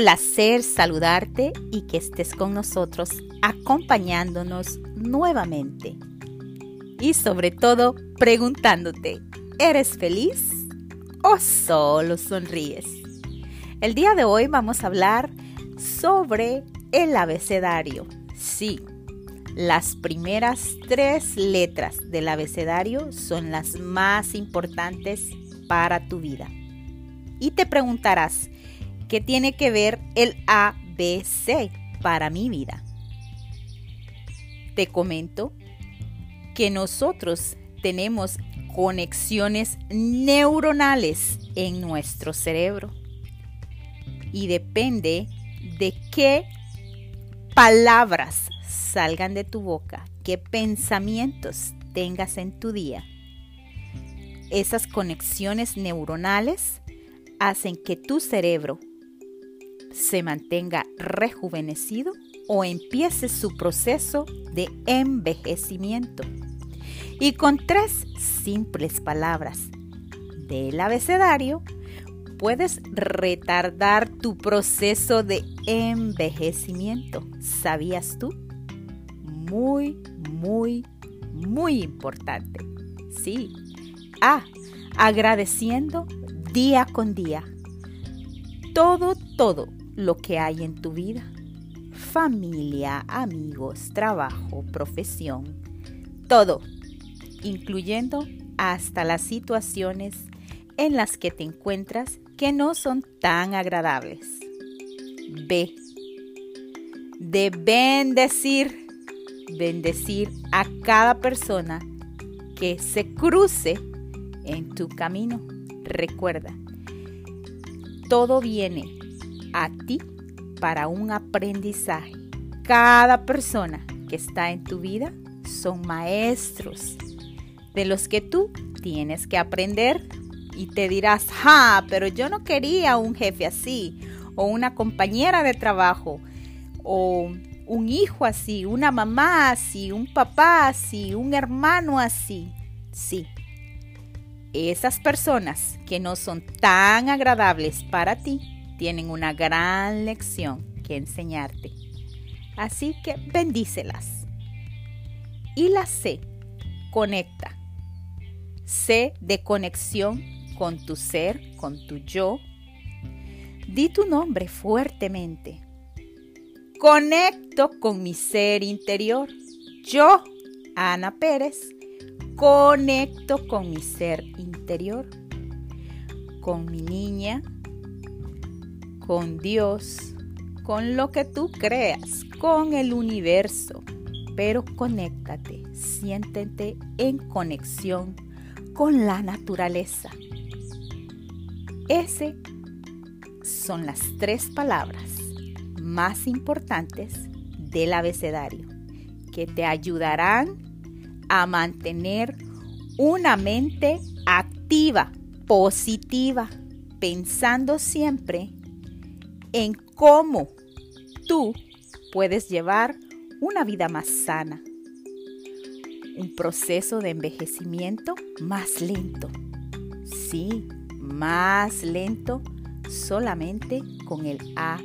placer saludarte y que estés con nosotros acompañándonos nuevamente. Y sobre todo preguntándote, ¿eres feliz o solo sonríes? El día de hoy vamos a hablar sobre el abecedario. Sí, las primeras tres letras del abecedario son las más importantes para tu vida. Y te preguntarás, ¿qué tiene que ver el ABC para mi vida? Te comento que nosotros tenemos conexiones neuronales en nuestro cerebro y depende de qué palabras salgan de tu boca, qué pensamientos tengas en tu día. Esas conexiones neuronales hacen que tu cerebro se mantenga rejuvenecido o empiece su proceso de envejecimiento. Y con tres simples palabras del abecedario, puedes retardar tu proceso de envejecimiento. ¿Sabías tú? muy, muy, muy importante. Sí. A. Agradeciendo día con día. Todo, todo lo que hay en tu vida. Familia, amigos, trabajo, profesión. Todo. Incluyendo hasta las situaciones en las que te encuentras que no son tan agradables. B. De bendecir bendecir a cada persona que se cruce en tu camino. Recuerda, todo viene a ti para un aprendizaje. Cada persona que está en tu vida son maestros de los que tú tienes que aprender y te dirás, ah, pero yo no quería un jefe así, o una compañera de trabajo, o un hijo así, una mamá así, un papá así, un hermano así. Sí. Esas personas que no son tan agradables para ti tienen una gran lección que enseñarte. Así que bendícelas. Y la C, conecta. C de conexión con tu ser, con tu yo. Di tu nombre fuertemente Conecto con mi ser interior. Yo, Ana Pérez, conecto con mi ser interior, con mi niña, con Dios, con lo que tú creas, con el universo. Pero conéctate, siéntete en conexión con la naturaleza. Ese son las tres palabras más importantes del abecedario que te ayudarán a mantener una mente activa, positiva, pensando siempre en cómo tú puedes llevar una vida más sana, un proceso de envejecimiento más lento. Sí, más lento solamente con el A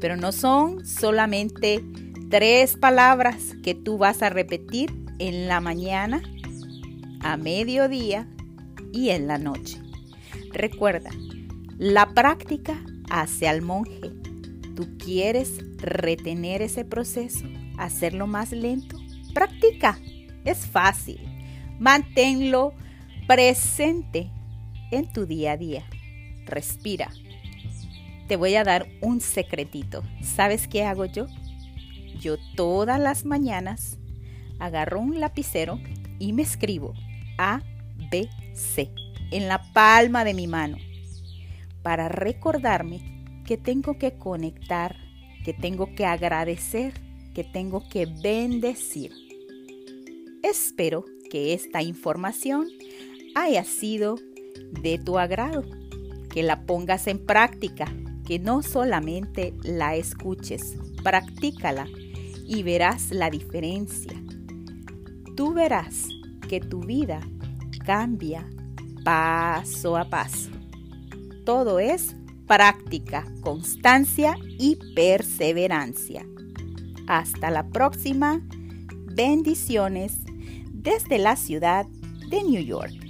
pero no son solamente tres palabras que tú vas a repetir en la mañana, a mediodía y en la noche. Recuerda, la práctica hace al monje. ¿Tú quieres retener ese proceso? ¿Hacerlo más lento? Practica. Es fácil. Manténlo presente en tu día a día. Respira te voy a dar un secretito. ¿Sabes qué hago yo? Yo todas las mañanas agarro un lapicero y me escribo A, B, C en la palma de mi mano para recordarme que tengo que conectar, que tengo que agradecer, que tengo que bendecir. Espero que esta información haya sido de tu agrado, que la pongas en práctica que no solamente la escuches, practícala y verás la diferencia. Tú verás que tu vida cambia paso a paso. Todo es práctica, constancia y perseverancia. Hasta la próxima. Bendiciones desde la ciudad de New York.